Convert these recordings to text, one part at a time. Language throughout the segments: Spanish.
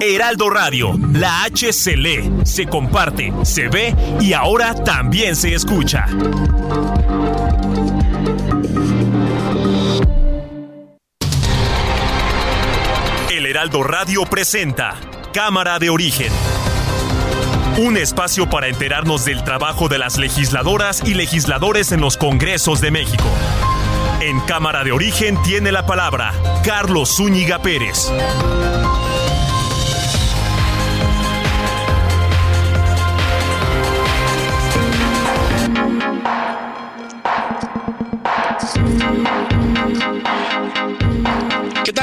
Heraldo Radio, la H se lee, se comparte, se ve y ahora también se escucha. El Heraldo Radio presenta Cámara de Origen. Un espacio para enterarnos del trabajo de las legisladoras y legisladores en los Congresos de México. En Cámara de Origen tiene la palabra Carlos Zúñiga Pérez.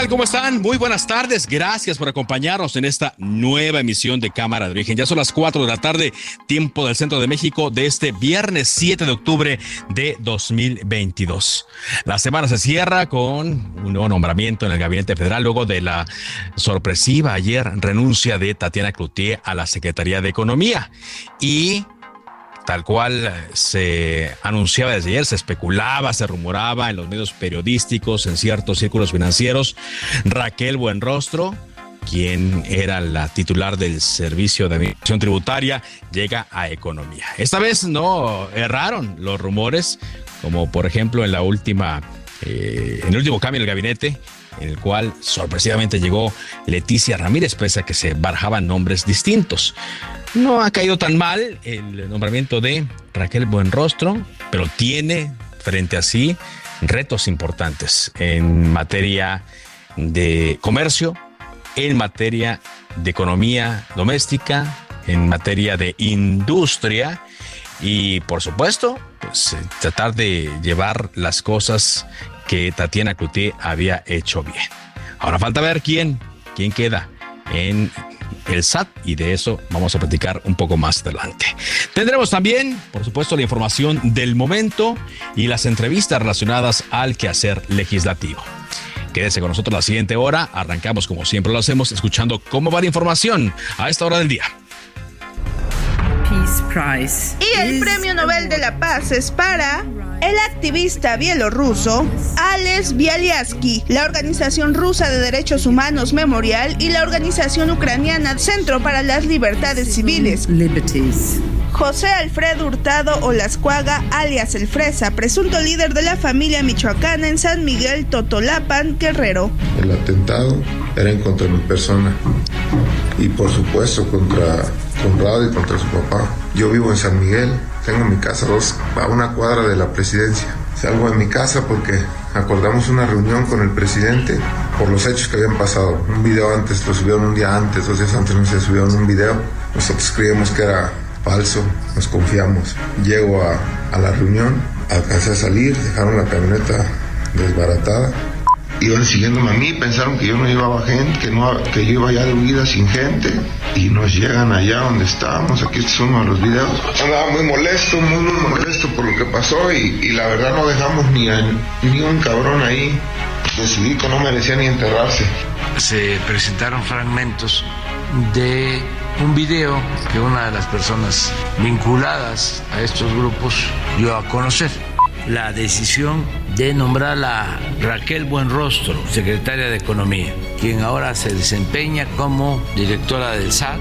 Tal? ¿Cómo están? Muy buenas tardes. Gracias por acompañarnos en esta nueva emisión de Cámara de Origen. Ya son las 4 de la tarde, tiempo del centro de México, de este viernes 7 de octubre de 2022. La semana se cierra con un nuevo nombramiento en el Gabinete Federal luego de la sorpresiva ayer renuncia de Tatiana Cloutier a la Secretaría de Economía. Y tal cual se anunciaba desde ayer, se especulaba, se rumoraba en los medios periodísticos, en ciertos círculos financieros, Raquel Buenrostro, quien era la titular del Servicio de Administración Tributaria, llega a Economía. Esta vez no erraron los rumores, como por ejemplo en la última, eh, en el último cambio en el gabinete, en el cual sorpresivamente llegó Leticia Ramírez, pese a que se barajaban nombres distintos. No ha caído tan mal el nombramiento de Raquel Buenrostro, pero tiene frente a sí retos importantes en materia de comercio, en materia de economía doméstica, en materia de industria y por supuesto, pues tratar de llevar las cosas que Tatiana Cloutier había hecho bien. Ahora falta ver quién, quién queda en el SAT y de eso vamos a platicar un poco más adelante. Tendremos también, por supuesto, la información del momento y las entrevistas relacionadas al quehacer legislativo. Quédese con nosotros la siguiente hora. Arrancamos como siempre lo hacemos escuchando cómo va la información a esta hora del día. Y el Premio Nobel de la Paz es para el activista bielorruso Alex Bialyatsky, la Organización Rusa de Derechos Humanos Memorial y la organización ucraniana Centro para las Libertades Civiles. José Alfredo Hurtado Olascuaga, alias El Fresa, presunto líder de la familia michoacana en San Miguel Totolapan, Guerrero. El atentado era en contra de mi persona y por supuesto contra Conrado y contra su papá. Yo vivo en San Miguel, tengo mi casa dos, a una cuadra de la presidencia. Salgo de mi casa porque acordamos una reunión con el presidente por los hechos que habían pasado. Un video antes, lo subieron un día antes, dos días antes no se subieron un video. Nosotros creíamos que era falso, nos confiamos. Llego a, a la reunión, alcancé a salir, dejaron la camioneta desbaratada iban siguiéndome a mí, pensaron que yo no llevaba gente, que, no, que yo iba ya de huida sin gente, y nos llegan allá donde estábamos, aquí es uno de los videos. Andaba muy molesto, muy, muy molesto por lo que pasó, y, y la verdad no dejamos ni, a, ni un cabrón ahí. Decidí que no merecía ni enterrarse. Se presentaron fragmentos de un video que una de las personas vinculadas a estos grupos dio a conocer la decisión de nombrar a Raquel Buenrostro, secretaria de Economía, quien ahora se desempeña como directora del SAT.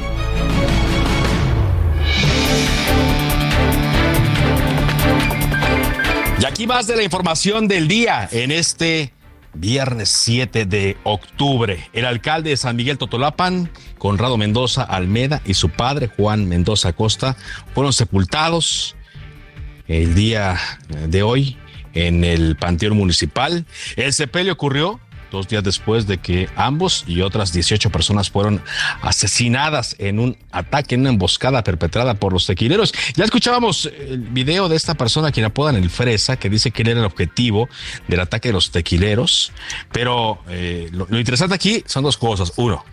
Y aquí más de la información del día en este viernes 7 de octubre. El alcalde de San Miguel Totolapan, Conrado Mendoza Almeda y su padre, Juan Mendoza Costa, fueron sepultados el día de hoy en el Panteón Municipal. El sepelio ocurrió dos días después de que ambos y otras 18 personas fueron asesinadas en un ataque, en una emboscada perpetrada por los tequileros. Ya escuchábamos el video de esta persona quien apodan el Fresa, que dice que él era el objetivo del ataque de los tequileros. Pero eh, lo, lo interesante aquí son dos cosas. Uno,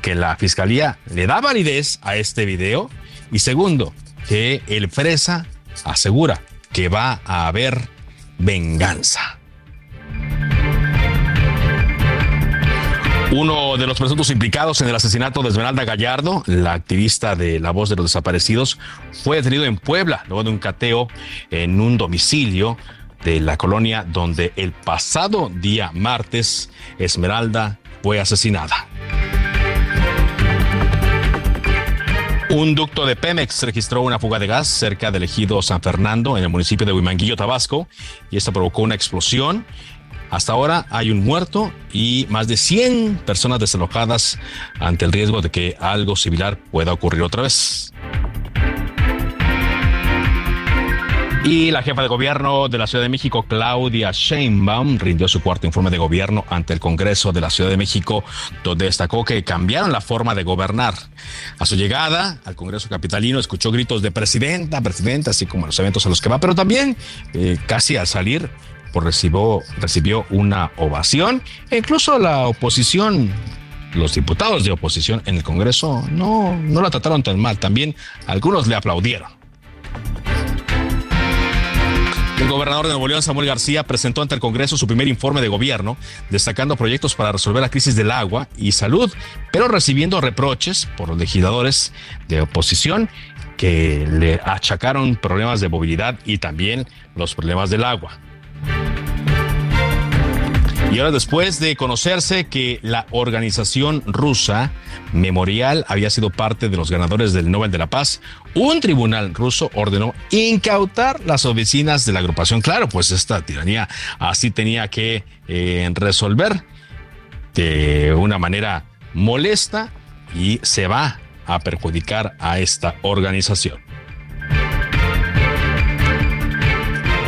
que la fiscalía le da validez a este video. Y segundo, que el Fresa asegura que va a haber venganza. Uno de los presuntos implicados en el asesinato de Esmeralda Gallardo, la activista de La Voz de los Desaparecidos, fue detenido en Puebla luego de un cateo en un domicilio de la colonia donde el pasado día martes Esmeralda fue asesinada. Un ducto de Pemex registró una fuga de gas cerca del ejido San Fernando, en el municipio de Huimanguillo, Tabasco, y esto provocó una explosión. Hasta ahora hay un muerto y más de 100 personas desalojadas ante el riesgo de que algo similar pueda ocurrir otra vez. Y la jefa de gobierno de la Ciudad de México, Claudia Sheinbaum, rindió su cuarto informe de gobierno ante el Congreso de la Ciudad de México, donde destacó que cambiaron la forma de gobernar. A su llegada al Congreso capitalino, escuchó gritos de presidenta, presidenta, así como en los eventos a los que va, pero también eh, casi al salir, pues recibió, recibió una ovación. E incluso la oposición los diputados de oposición en el Congreso no, no la trataron tan mal. También algunos le aplaudieron. El gobernador de Nuevo León, Samuel García, presentó ante el Congreso su primer informe de gobierno, destacando proyectos para resolver la crisis del agua y salud, pero recibiendo reproches por los legisladores de oposición que le achacaron problemas de movilidad y también los problemas del agua. Y ahora después de conocerse que la organización rusa Memorial había sido parte de los ganadores del Nobel de la Paz, un tribunal ruso ordenó incautar las oficinas de la agrupación. Claro, pues esta tiranía así tenía que eh, resolver de una manera molesta y se va a perjudicar a esta organización.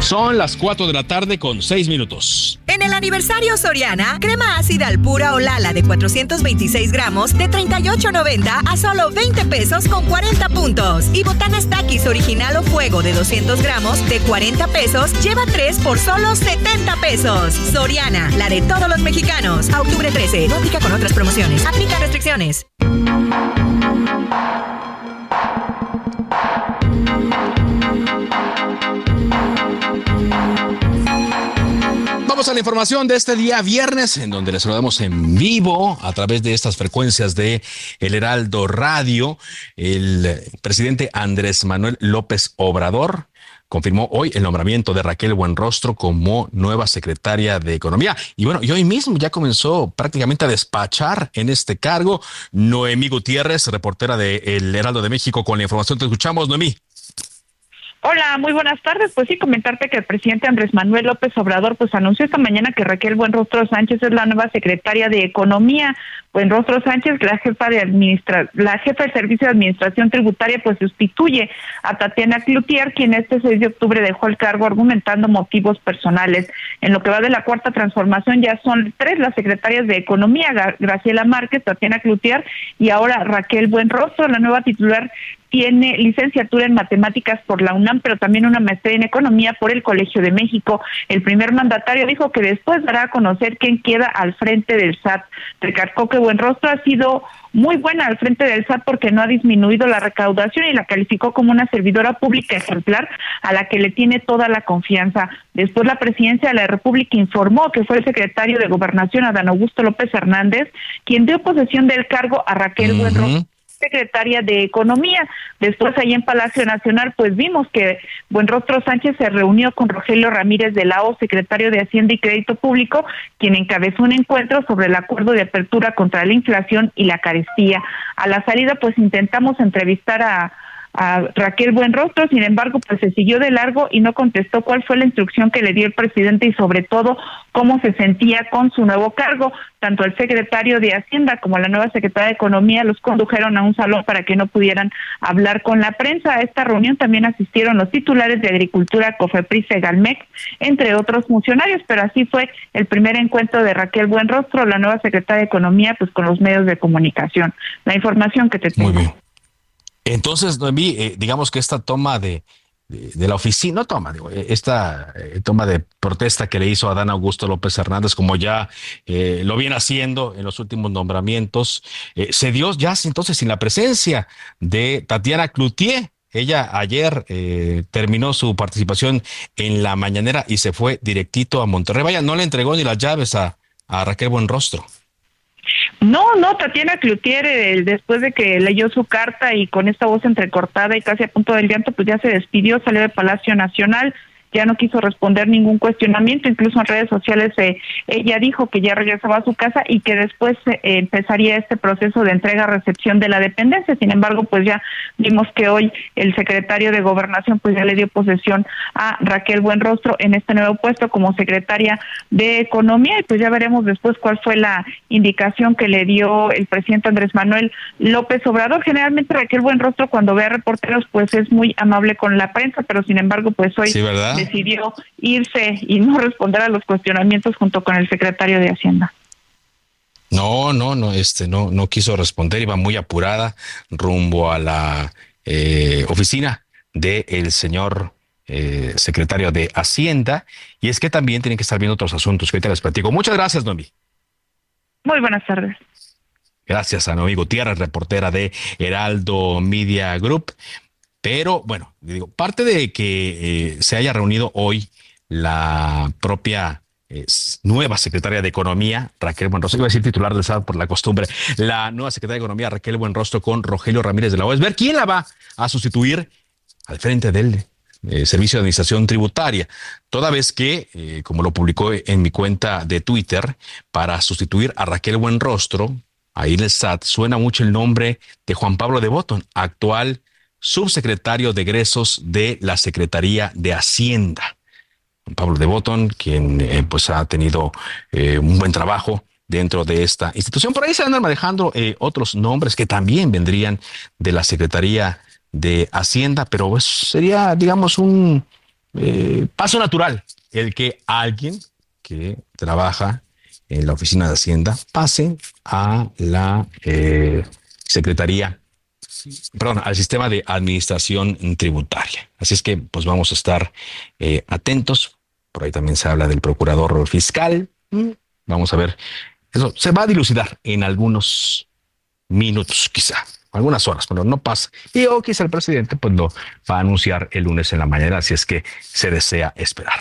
Son las 4 de la tarde con 6 minutos. En el aniversario Soriana, crema ácida al pura o lala de 426 gramos de 38.90 a solo 20 pesos con 40 puntos. Y botanas taquis original o fuego de 200 gramos de 40 pesos lleva 3 por solo 70 pesos. Soriana, la de todos los mexicanos. A octubre 13, no aplica con otras promociones. Aplica restricciones. A la información de este día viernes, en donde les saludamos en vivo a través de estas frecuencias de El Heraldo Radio. El presidente Andrés Manuel López Obrador confirmó hoy el nombramiento de Raquel Buenrostro como nueva secretaria de Economía. Y bueno, y hoy mismo ya comenzó prácticamente a despachar en este cargo Noemí Gutiérrez, reportera de El Heraldo de México, con la información que escuchamos. Noemí. Hola, muy buenas tardes. Pues sí, comentarte que el presidente Andrés Manuel López Obrador pues anunció esta mañana que Raquel Buenrostro Sánchez es la nueva secretaria de Economía. Buenrostro Sánchez, la jefa de administra la jefa del Servicio de Administración Tributaria, pues sustituye a Tatiana Cloutier, quien este 6 de octubre dejó el cargo argumentando motivos personales. En lo que va de la cuarta transformación ya son tres las secretarias de Economía, Graciela Márquez, Tatiana Cloutier y ahora Raquel Buenrostro, la nueva titular tiene licenciatura en matemáticas por la UNAM, pero también una maestría en economía por el Colegio de México. El primer mandatario dijo que después dará a conocer quién queda al frente del SAT. Recalcó que Buenrostro ha sido muy buena al frente del SAT porque no ha disminuido la recaudación y la calificó como una servidora pública ejemplar a la que le tiene toda la confianza. Después la presidencia de la República informó que fue el secretario de Gobernación, Adán Augusto López Hernández, quien dio posesión del cargo a Raquel Buenrostro secretaria de Economía. Después, ahí en Palacio Nacional, pues vimos que Buenrostro Sánchez se reunió con Rogelio Ramírez de la O, secretario de Hacienda y Crédito Público, quien encabezó un encuentro sobre el acuerdo de apertura contra la inflación y la carestía. A la salida, pues intentamos entrevistar a a Raquel Buenrostro, sin embargo, pues se siguió de largo y no contestó cuál fue la instrucción que le dio el presidente y sobre todo cómo se sentía con su nuevo cargo. Tanto el secretario de Hacienda como la nueva secretaria de Economía los condujeron a un salón para que no pudieran hablar con la prensa. A esta reunión también asistieron los titulares de Agricultura, Cofepris, Galmex, entre otros funcionarios, pero así fue el primer encuentro de Raquel Buenrostro, la nueva secretaria de Economía, pues con los medios de comunicación. La información que te tengo. Entonces, Noemí, eh, digamos que esta toma de, de, la oficina, no toma, digo, eh, esta eh, toma de protesta que le hizo a Dan Augusto López Hernández, como ya lo viene haciendo en los últimos nombramientos, se dio ya entonces sin la presencia de Tatiana Cloutier. Ella ayer terminó su participación en la mañanera y se fue directito a Monterrey. Vaya, no le entregó ni las llaves a, a Raquel Buenrostro. No, no, Tatiana Cloutier, eh, después de que leyó su carta y con esta voz entrecortada y casi a punto del llanto, pues ya se despidió, salió del Palacio Nacional ya no quiso responder ningún cuestionamiento, incluso en redes sociales eh, ella dijo que ya regresaba a su casa y que después eh, empezaría este proceso de entrega-recepción de la dependencia. Sin embargo, pues ya vimos que hoy el secretario de Gobernación pues ya le dio posesión a Raquel Buenrostro en este nuevo puesto como secretaria de Economía y pues ya veremos después cuál fue la indicación que le dio el presidente Andrés Manuel López Obrador. Generalmente Raquel Buenrostro cuando ve a reporteros pues es muy amable con la prensa, pero sin embargo pues hoy decidió irse y no responder a los cuestionamientos junto con el secretario de Hacienda. No, no, no, este no, no quiso responder, iba muy apurada rumbo a la eh, oficina del señor eh, secretario de Hacienda, y es que también tienen que estar viendo otros asuntos que ahorita les platico. Muchas gracias, Nomi. Muy buenas tardes. Gracias a Nomi Gutiérrez, reportera de Heraldo Media Group. Pero bueno, digo, parte de que eh, se haya reunido hoy la propia nueva secretaria de Economía, Raquel Buenrostro, iba a decir titular del SAT por la costumbre, la nueva secretaria de Economía, Raquel Buenrostro, con Rogelio Ramírez de la OES, ver quién la va a sustituir al frente del eh, Servicio de Administración Tributaria, toda vez que, eh, como lo publicó en mi cuenta de Twitter, para sustituir a Raquel Buenrostro, ahí en el SAT, suena mucho el nombre de Juan Pablo de Botton, actual subsecretario de egresos de la Secretaría de Hacienda. Pablo de Botton, quien eh, pues ha tenido eh, un buen trabajo dentro de esta institución. Por ahí se andan manejando eh, otros nombres que también vendrían de la Secretaría de Hacienda, pero pues, sería, digamos, un paso natural el que alguien que trabaja en la oficina de Hacienda pase a la Secretaría perdón, al sistema de administración tributaria. Así es que pues vamos a estar eh, atentos. Por ahí también se habla del procurador fiscal. Mm. Vamos a ver. Eso se va a dilucidar en algunos minutos, quizá, algunas horas, pero no pasa. Y o quizá el presidente pues lo va a anunciar el lunes en la mañana, si es que se desea esperar.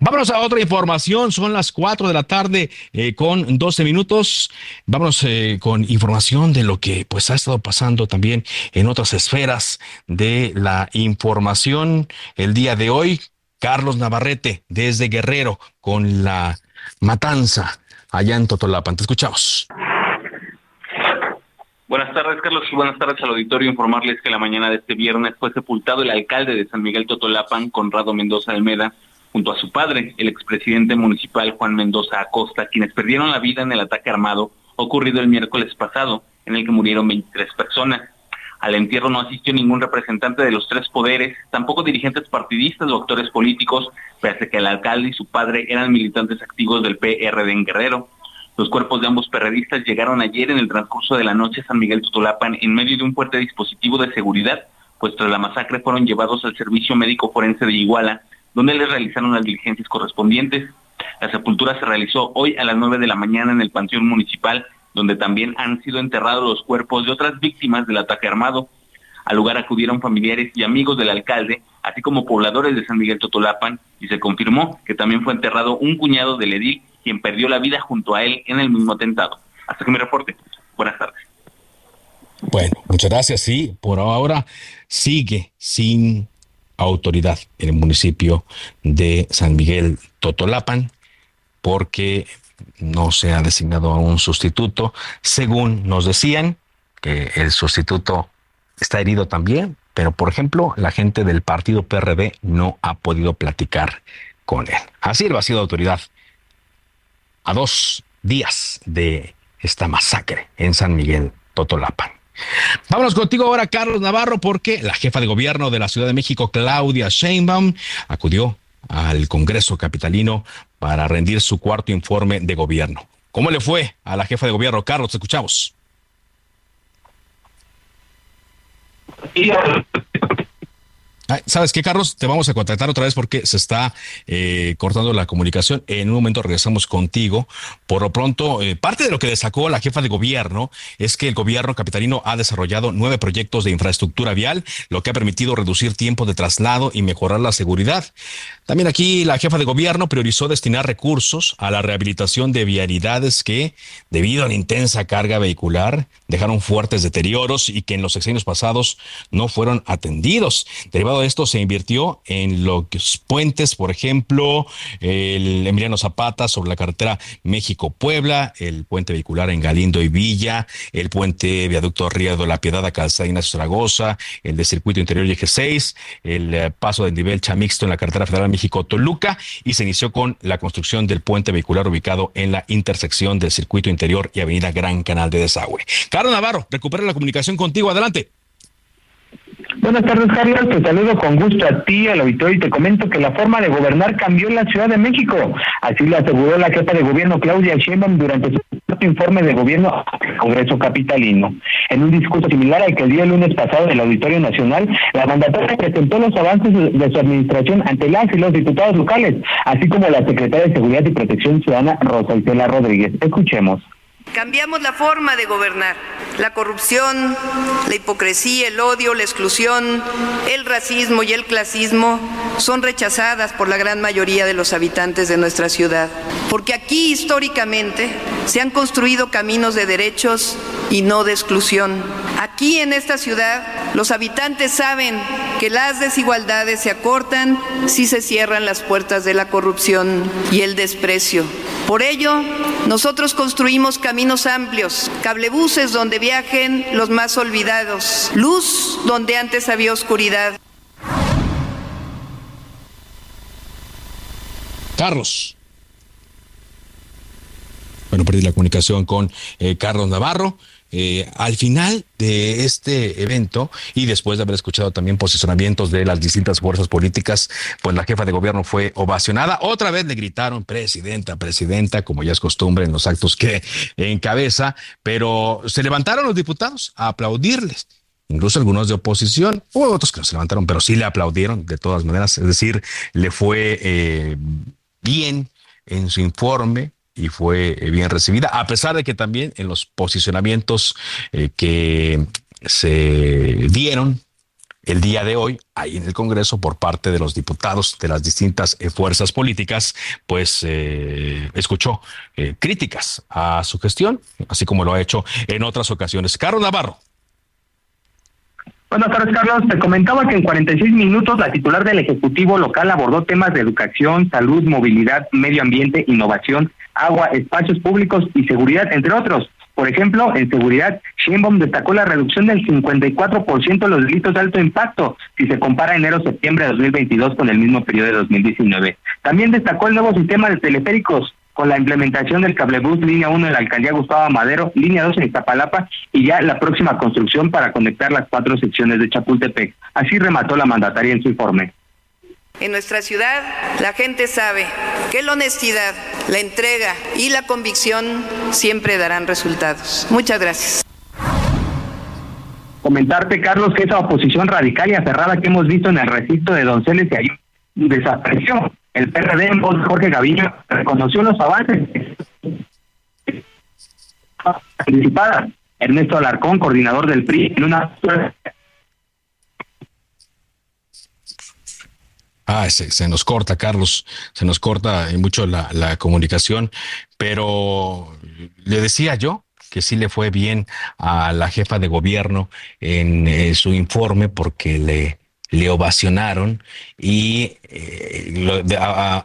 Vámonos a otra información. Son las 4 de la tarde eh, con 12 minutos. Vámonos eh, con información de lo que pues ha estado pasando también en otras esferas de la información el día de hoy. Carlos Navarrete desde Guerrero con la matanza allá en Totolapan. Te escuchamos. Buenas tardes, Carlos, buenas tardes al auditorio. Informarles que la mañana de este viernes fue sepultado el alcalde de San Miguel Totolapan, Conrado Mendoza Almeda, junto a su padre, el expresidente municipal Juan Mendoza Acosta, quienes perdieron la vida en el ataque armado ocurrido el miércoles pasado, en el que murieron 23 personas. Al entierro no asistió ningún representante de los tres poderes, tampoco dirigentes partidistas o actores políticos, pese a que el alcalde y su padre eran militantes activos del PRD en Guerrero. Los cuerpos de ambos periodistas llegaron ayer en el transcurso de la noche a San Miguel Tutulapan en medio de un fuerte dispositivo de seguridad, pues tras la masacre fueron llevados al Servicio Médico Forense de Iguala, donde les realizaron las diligencias correspondientes. La sepultura se realizó hoy a las 9 de la mañana en el Panteón Municipal, donde también han sido enterrados los cuerpos de otras víctimas del ataque armado. Al lugar acudieron familiares y amigos del alcalde, así como pobladores de San Miguel Totolapan, y se confirmó que también fue enterrado un cuñado del edil, quien perdió la vida junto a él en el mismo atentado. Hasta que me reporte. Buenas tardes. Bueno, muchas gracias. Sí, por ahora sigue sin autoridad en el municipio de San Miguel Totolapan porque no se ha designado a un sustituto. Según nos decían, que el sustituto está herido también, pero por ejemplo, la gente del partido PRD no ha podido platicar con él. Así lo ha sido autoridad a dos días de esta masacre en San Miguel Totolapan. Vámonos contigo ahora, Carlos Navarro, porque la jefa de gobierno de la Ciudad de México, Claudia Sheinbaum, acudió al Congreso Capitalino para rendir su cuarto informe de gobierno. ¿Cómo le fue a la jefa de gobierno? Carlos, te escuchamos. ¿Sabes qué, Carlos? Te vamos a contactar otra vez porque se está eh, cortando la comunicación. En un momento regresamos contigo. Por lo pronto, eh, parte de lo que destacó la jefa de gobierno es que el gobierno capitalino ha desarrollado nueve proyectos de infraestructura vial, lo que ha permitido reducir tiempo de traslado y mejorar la seguridad. También aquí la jefa de gobierno priorizó destinar recursos a la rehabilitación de vialidades que, debido a la intensa carga vehicular, dejaron fuertes deterioros y que en los sexenios pasados no fueron atendidos. Derivado de esto se invirtió en los puentes, por ejemplo, el Emiliano Zapata sobre la carretera México-Puebla, el puente vehicular en Galindo y Villa, el puente viaducto Río de la Piedad a Calzada Ignacio Zaragoza, el de circuito interior y eje 6, el eh, paso del nivel Chamixto en la carretera federal México-Toluca y se inició con la construcción del puente vehicular ubicado en la intersección del circuito interior y avenida Gran Canal de Desagüe. Carlos Navarro, recupera la comunicación contigo. Adelante. Buenas tardes, Carlos. Te saludo con gusto a ti, al auditorio, y te comento que la forma de gobernar cambió en la Ciudad de México. Así lo aseguró la jefa de gobierno Claudia Sheinbaum durante su informe de gobierno al Congreso Capitalino. En un discurso similar al que el día lunes pasado en el Auditorio Nacional, la mandataria presentó los avances de su administración ante las y los diputados locales, así como la secretaria de Seguridad y Protección Ciudadana Rosa Isela Rodríguez. Escuchemos. Cambiamos la forma de gobernar. La corrupción, la hipocresía, el odio, la exclusión, el racismo y el clasismo son rechazadas por la gran mayoría de los habitantes de nuestra ciudad. Porque aquí históricamente se han construido caminos de derechos y no de exclusión. Aquí en esta ciudad los habitantes saben que las desigualdades se acortan si se cierran las puertas de la corrupción y el desprecio. Por ello, nosotros construimos caminos amplios, cablebuses donde viajen los más olvidados, luz donde antes había oscuridad. Carlos. Bueno, perdí la comunicación con eh, Carlos Navarro. Eh, al final de este evento y después de haber escuchado también posicionamientos de las distintas fuerzas políticas, pues la jefa de gobierno fue ovacionada. Otra vez le gritaron presidenta, presidenta, como ya es costumbre en los actos que encabeza, pero se levantaron los diputados a aplaudirles incluso algunos de oposición, hubo otros que no se levantaron, pero sí le aplaudieron de todas maneras, es decir, le fue eh, bien en su informe, y fue eh, bien recibida, a pesar de que también en los posicionamientos eh, que se dieron el día de hoy ahí en el Congreso por parte de los diputados de las distintas eh, fuerzas políticas, pues escuchó críticas a su gestión, así como lo ha hecho en otras ocasiones. Carlos Navarro. Buenas tardes, Carlos. Te comentaba que en 46 minutos la titular del Ejecutivo local abordó temas de educación, salud, movilidad, medio ambiente, innovación, agua, espacios públicos y seguridad, entre otros. Por ejemplo, en seguridad, Sheinbaum destacó la reducción del 54% de los delitos de alto impacto si se compara enero-septiembre de 2022 con el mismo periodo de 2019. También destacó el nuevo sistema de teleféricos con la implementación del cablebús línea 1 en la alcaldía Gustavo Madero, línea 2 en Iztapalapa y ya la próxima construcción para conectar las cuatro secciones de Chapultepec. Así remató la mandataria en su informe. En nuestra ciudad, la gente sabe que la honestidad, la entrega y la convicción siempre darán resultados. Muchas gracias. Comentarte, Carlos, que esa oposición radical y aferrada que hemos visto en el recinto de Donceles de ahí desapareció. El PRD en voz Jorge Gaviño reconoció los avances. Ernesto Alarcón, coordinador del PRI, en una Ah, se, nos corta, Carlos, se nos corta mucho la, comunicación, pero le decía yo que sí le fue bien a la jefa de gobierno en eh, su informe porque le, le ovacionaron y eh,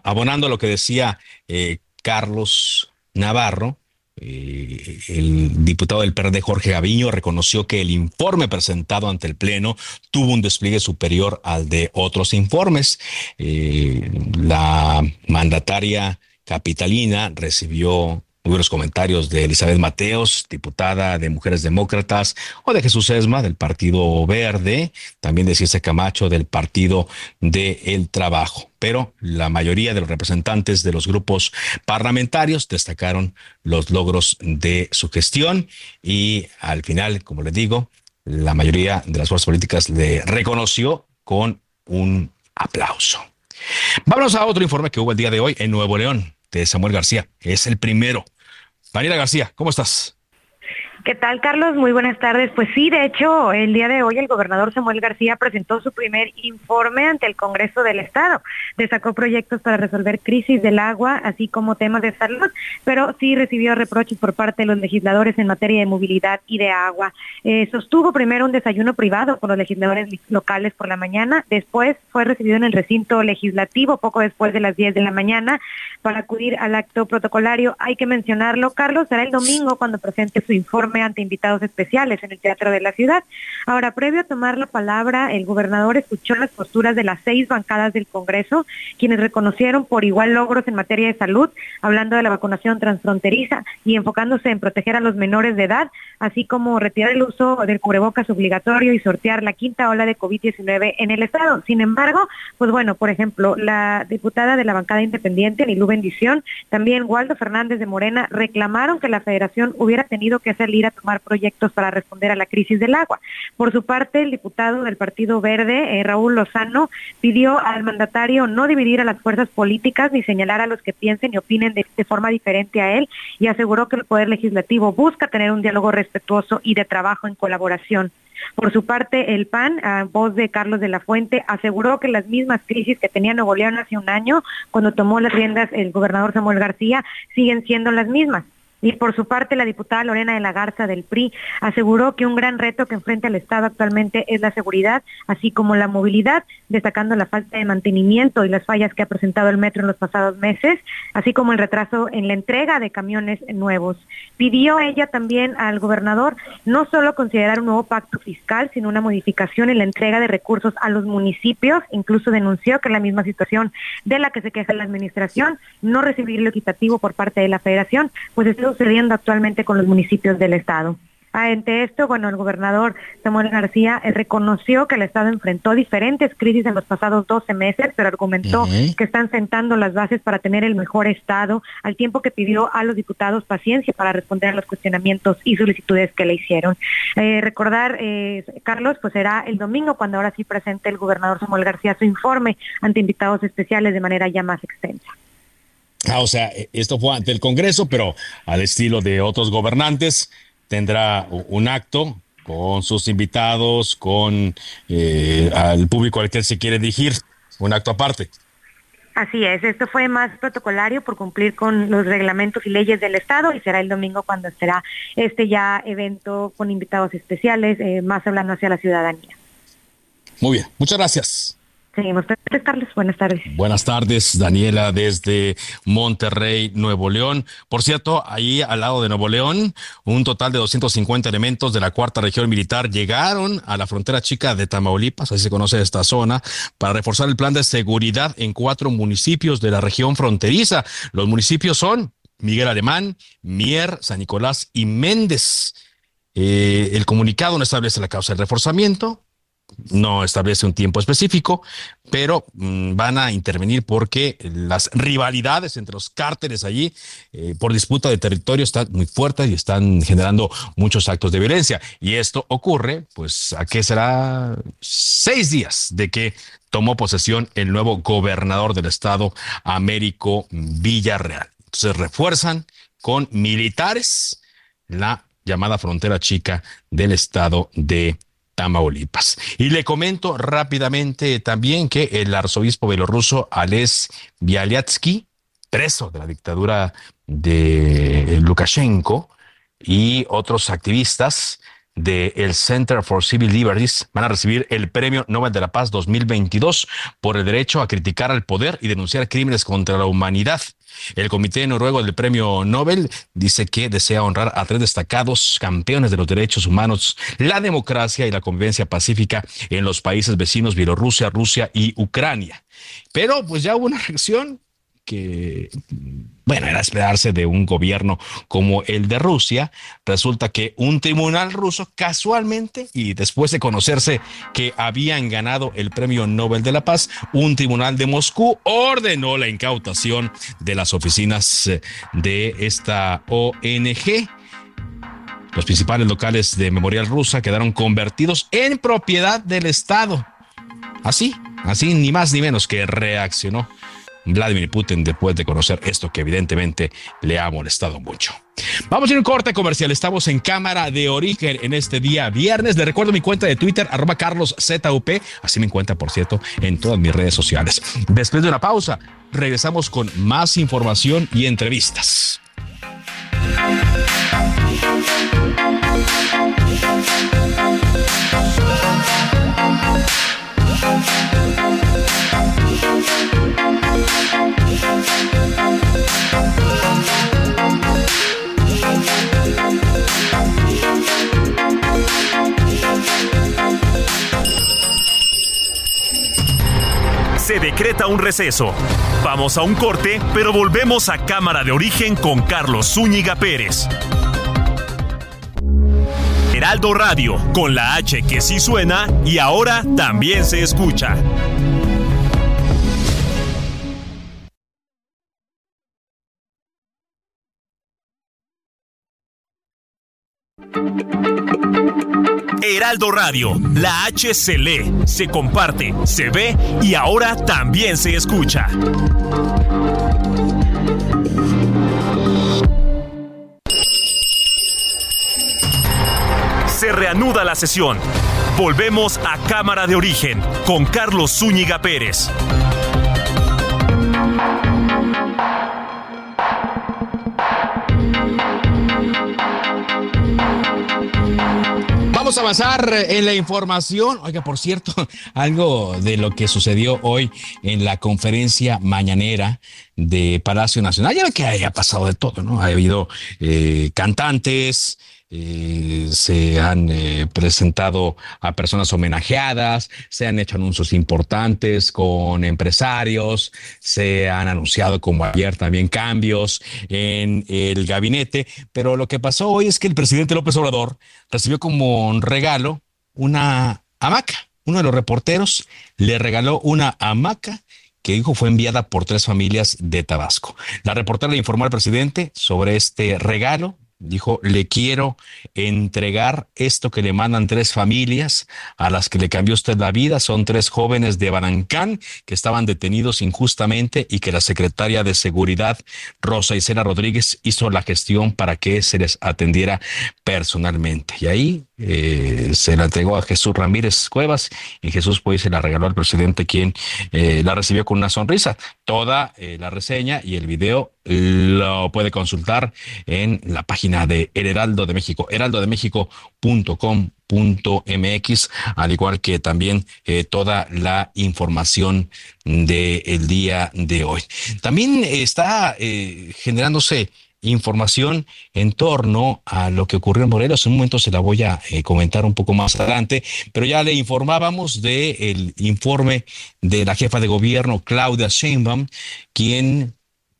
abonando a lo que decía eh, Carlos Navarro, eh, el diputado del PRD Jorge Gaviño reconoció que el informe presentado ante el Pleno tuvo un despliegue superior al de otros informes. Eh, la mandataria capitalina recibió Hubo los comentarios de Elizabeth Mateos, diputada de Mujeres Demócratas, o de Jesús Esma, del Partido Verde, también de Circe Camacho, del Partido de El Trabajo. Pero la mayoría de los representantes de los grupos parlamentarios destacaron los logros de su gestión y al final, como les digo, la mayoría de las fuerzas políticas le reconoció con un aplauso. Vamos a otro informe que hubo el día de hoy en Nuevo León de Samuel García. Es el primero. Daniela García, ¿cómo estás? ¿Qué tal, Carlos? Muy buenas tardes. Pues sí, de hecho, el día de hoy el gobernador Samuel García presentó su primer informe ante el Congreso del Estado. Destacó proyectos para resolver crisis del agua, así como temas de salud, pero sí recibió reproches por parte de los legisladores en materia de movilidad y de agua. Eh, sostuvo primero un desayuno privado con los legisladores locales por la mañana, después fue recibido en el recinto legislativo poco después de las 10 de la mañana para acudir al acto protocolario. Hay que mencionarlo, Carlos, será el domingo cuando presente su informe ante invitados especiales en el Teatro de la Ciudad. Ahora, previo a tomar la palabra, el gobernador escuchó las posturas de las seis bancadas del Congreso, quienes reconocieron por igual logros en materia de salud, hablando de la vacunación transfronteriza y enfocándose en proteger a los menores de edad, así como retirar el uso del cubrebocas obligatorio y sortear la quinta ola de COVID-19 en el Estado. Sin embargo, pues bueno, por ejemplo, la diputada de la bancada independiente, Nilú Bendición, también Waldo Fernández de Morena, reclamaron que la federación hubiera tenido que hacer ir a tomar proyectos para responder a la crisis del agua. Por su parte, el diputado del Partido Verde, eh, Raúl Lozano, pidió al mandatario no dividir a las fuerzas políticas ni señalar a los que piensen y opinen de, forma diferente a él y aseguró que el Poder Legislativo busca tener un diálogo respetuoso y de trabajo en colaboración. Por su parte, el PAN, a voz de Carlos de la Fuente, aseguró que las mismas crisis que tenía Nuevo León hace un año, cuando tomó las riendas el gobernador Samuel García, siguen siendo las mismas. Y por su parte, la diputada Lorena de la Garza del PRI aseguró que un gran reto que enfrenta el Estado actualmente es la seguridad, así como la movilidad, destacando la falta de mantenimiento y las fallas que ha presentado el metro en los pasados meses, así como el retraso en la entrega de camiones nuevos. Pidió ella también al gobernador no solo considerar un nuevo pacto fiscal, sino una modificación en la entrega de recursos a los municipios. Incluso denunció que la misma situación de la que se queja la administración, no recibir lo equitativo por parte de la federación, pues está sucediendo actualmente con los municipios del Estado. Ante esto, bueno, el gobernador Samuel García eh, reconoció que el Estado enfrentó diferentes crisis en los pasados 12 meses, pero argumentó que están sentando las bases para tener el mejor Estado, al tiempo que pidió a los diputados paciencia para responder a los cuestionamientos y solicitudes que le hicieron. Eh, recordar, eh, Carlos, pues será el domingo cuando ahora sí presente el gobernador Samuel García su informe ante invitados especiales de manera ya más extensa. Ah, o sea, e, esto fue ante el Congreso, pero al estilo de otros gobernantes, tendrá un acto con sus invitados, con eh, al público al que él se quiere dirigir, un acto aparte. Así es, esto fue más protocolario por cumplir con los reglamentos y leyes del Estado y será el domingo cuando será este ya evento con invitados especiales, eh, más hablando hacia la ciudadanía. Muy bien, muchas gracias. Seguimos. Buenas tardes. Buenas tardes, Daniela, desde Monterrey, Nuevo León. Por cierto, ahí al lado de Nuevo León, un total de 250 elementos de la cuarta región militar llegaron a la frontera chica de Tamaulipas, así se conoce esta zona, para reforzar el plan de seguridad en cuatro municipios de la región fronteriza. Los municipios son Miguel Alemán, Mier, San Nicolás y Méndez. Eh, el comunicado no establece la causa del reforzamiento, no establece un tiempo específico, pero mm, van a intervenir porque las rivalidades entre los cárteles allí eh, por disputa de territorio están muy fuertes y están generando muchos actos de violencia. Y esto ocurre, pues, ¿a qué será? Seis días de que tomó posesión el nuevo gobernador del estado, Américo Villarreal. Entonces refuerzan con militares la llamada frontera chica del estado de Y le comento rápidamente también que el arzobispo bielorruso Ales Bialyatsky, preso de la dictadura de Lukashenko, y otros activistas del Center for Civil Liberties van a recibir el Premio Nobel de la Paz 2022 por el derecho a criticar al poder y denunciar crímenes contra la humanidad. El Comité Noruego del Premio Nobel dice que desea honrar a tres destacados campeones de los derechos humanos, la democracia y la convivencia pacífica en los países vecinos Bielorrusia, Rusia y Ucrania. Pero pues ya hubo una reacción que, bueno, era esperarse de un gobierno como el de Rusia. Resulta que un tribunal ruso casualmente, y después de conocerse que habían ganado el Premio Nobel de la Paz, un tribunal de Moscú ordenó la incautación de las oficinas eh, de esta ONG. Los principales locales de Memorial Rusa quedaron convertidos en propiedad del Estado. Así, así, ni más ni menos que reaccionó Vladimir Putin después de conocer esto que evidentemente le ha molestado mucho. Vamos a ir un corte comercial. Estamos en cámara de origen en este día viernes. Le recuerdo mi cuenta de Twitter, arroba carloszup. Así me encuentra, por cierto, en todas mis redes sociales. Después de una pausa, regresamos con más información y entrevistas. Se decreta un receso. Vamos a un corte, pero volvemos a Cámara de Origen con Carlos Zúñiga Pérez. Heraldo Radio, con la H que sí suena y ahora también se escucha. Heraldo Radio, la H se lee, se comparte, se ve y ahora también se escucha. Se reanuda la sesión. Volvemos a Cámara de Origen con Carlos Zúñiga Pérez. Vamos a avanzar en la información. Oiga, por cierto, algo de lo que sucedió hoy en la conferencia mañanera de Palacio Nacional. Ya ve que haya pasado de todo, ¿no? Ha habido eh, cantantes, eh, se han eh, presentado a personas homenajeadas, se han hecho anuncios importantes con empresarios, se han anunciado como ayer también cambios en el gabinete, pero lo que pasó hoy es que el presidente López Obrador recibió como regalo una hamaca. Uno de los reporteros le regaló una hamaca que dijo fue enviada por tres familias de Tabasco. La reportera le informó al presidente sobre este regalo Dijo, le quiero entregar esto que le mandan tres familias a las que le cambió usted la vida. Son tres jóvenes de Barancán que estaban detenidos injustamente y que la secretaria de Seguridad, Rosa Isela Rodríguez, hizo la gestión para que se les atendiera personalmente. Y ahí eh, se la entregó a Jesús Ramírez Cuevas y Jesús pues se la regaló al presidente quien eh, la recibió con una sonrisa. Toda eh, la reseña y el video lo puede consultar en la página de El Heraldo de México, heraldodemexico.com.mx, al igual que también toda la información del día de hoy. También está generándose información en torno a lo que ocurrió en Morelos. En un momento se la voy a eh, comentar un poco más adelante, pero ya le informábamos del informe de la jefa de gobierno, Claudia Sheinbaum, quien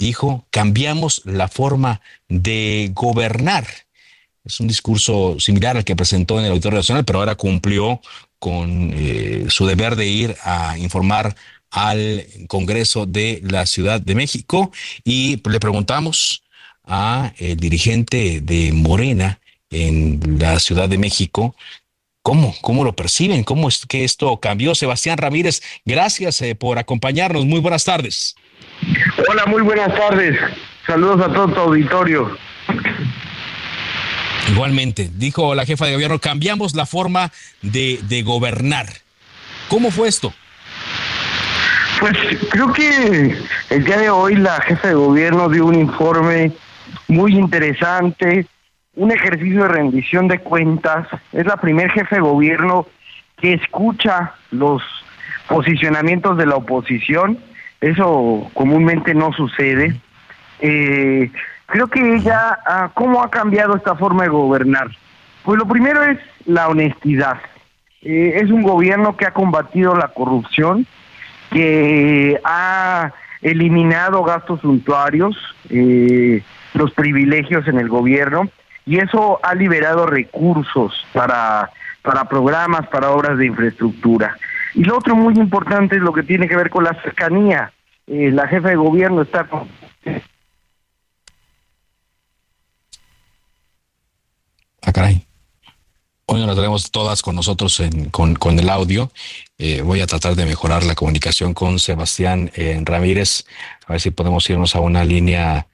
dijo, cambiamos la forma de gobernar. Es un discurso similar al que presentó en el Auditorio Nacional, pero ahora cumplió con eh, su deber de ir a informar al Congreso de la Ciudad de México y le preguntamos a el dirigente de Morena en la Ciudad de México. ¿Cómo? ¿Cómo lo perciben? ¿Cómo es que esto cambió? Sebastián Ramírez, gracias eh, por acompañarnos. Muy buenas tardes. Hola, muy buenas tardes. Saludos a todo tu auditorio. Igualmente, dijo la jefa de gobierno, cambiamos la forma de, de gobernar. ¿Cómo fue esto? Pues creo que el día de hoy la jefa de gobierno dio un informe muy interesante, un ejercicio de rendición de cuentas. Es la primer jefe de gobierno que escucha los posicionamientos de la oposición. Eso comúnmente no sucede. Eh, creo que ella, ah, ¿cómo ha cambiado esta forma de gobernar? Pues lo primero es la honestidad. Eh, es un gobierno que ha combatido la corrupción, que ha eliminado gastos suntuarios, eh, los privilegios en el gobierno y eso ha liberado recursos para, para programas, para obras de infraestructura. Y lo otro muy importante es lo que tiene que ver con la cercanía. Eh, la jefa de gobierno está con... Ah, caray. Hoy nos las tenemos todas con nosotros con, con, el audio. Eh, voy a tratar de mejorar la comunicación con Sebastián eh, Ramírez, a ver si podemos irnos a una línea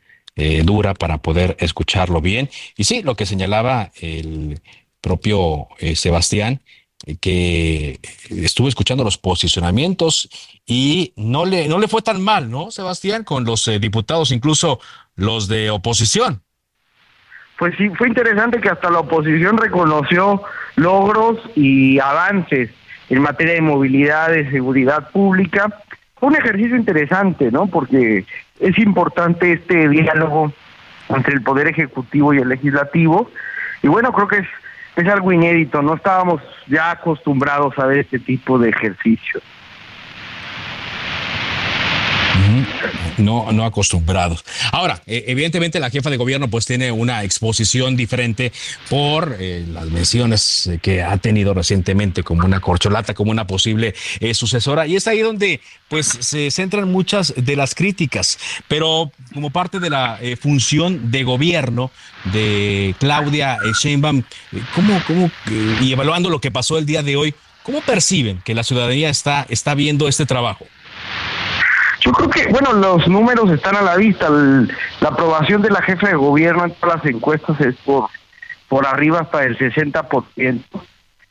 dura para poder escucharlo bien. Y sí, lo que señalaba el propio Sebastián, que estuvo escuchando los posicionamientos y no le, no le fue tan mal, ¿no, Sebastián? Con los diputados, incluso los de oposición pues sí, fue interesante que hasta la oposición reconoció logros y avances en materia de movilidad, de seguridad pública. Fue un ejercicio interesante, ¿no? Porque es importante este diálogo entre el Poder Ejecutivo y el Legislativo. Y bueno, creo que es, es algo inédito, no estábamos ya acostumbrados a ver este tipo de ejercicios. No, no acostumbrados. Ahora, eh, evidentemente la jefa de gobierno pues tiene una exposición diferente por eh, las menciones que ha tenido recientemente como una corcholata, como una posible eh, sucesora. Y es ahí donde pues se centran muchas de las críticas. Pero como parte de la función de gobierno de Claudia Sheinbaum, ¿cómo, cómo, y evaluando lo que pasó el día de hoy, ¿cómo perciben que la ciudadanía está, está viendo este trabajo? Yo creo que, bueno, los números están a la vista. la aprobación de la jefa de gobierno en todas las encuestas es por, por arriba hasta el 60%.